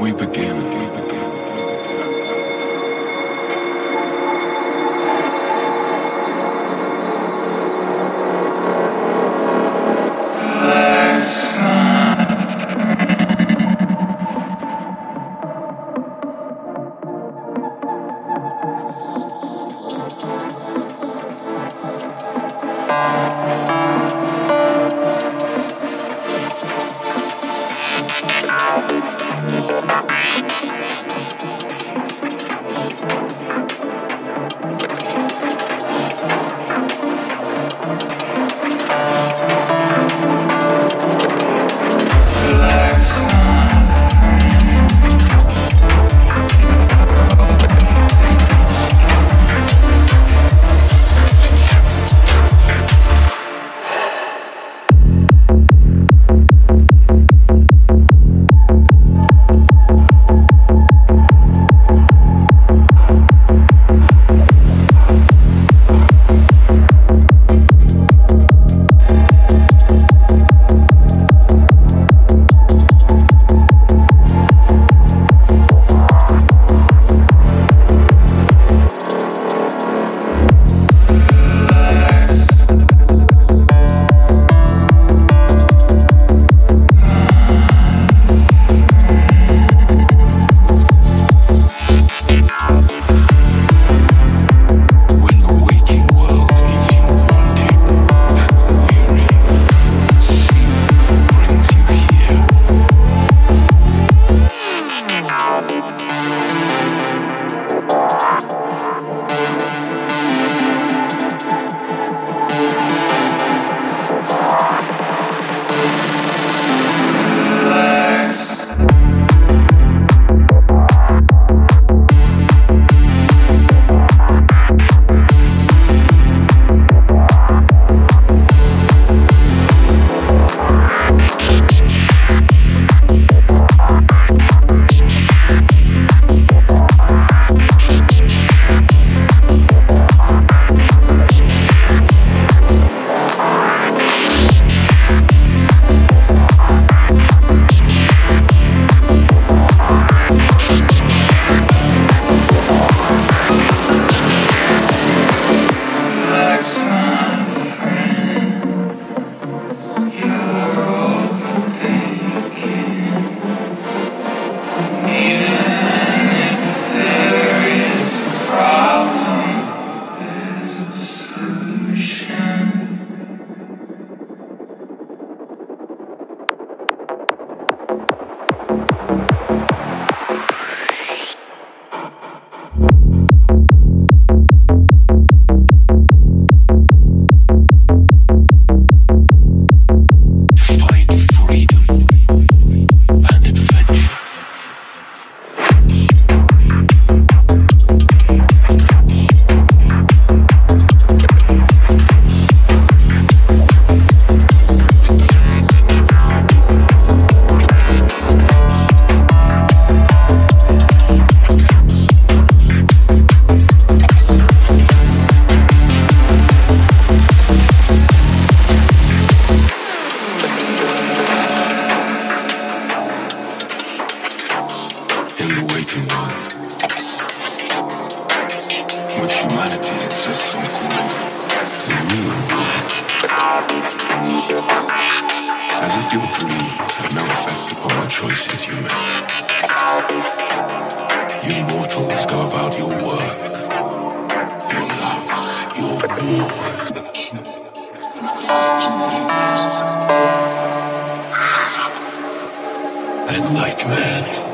We begin. We which humanity exists on called the world. As if your dreams have no effect upon the choices you make. You mortals go about your work, your loves, your wars, and nightmares.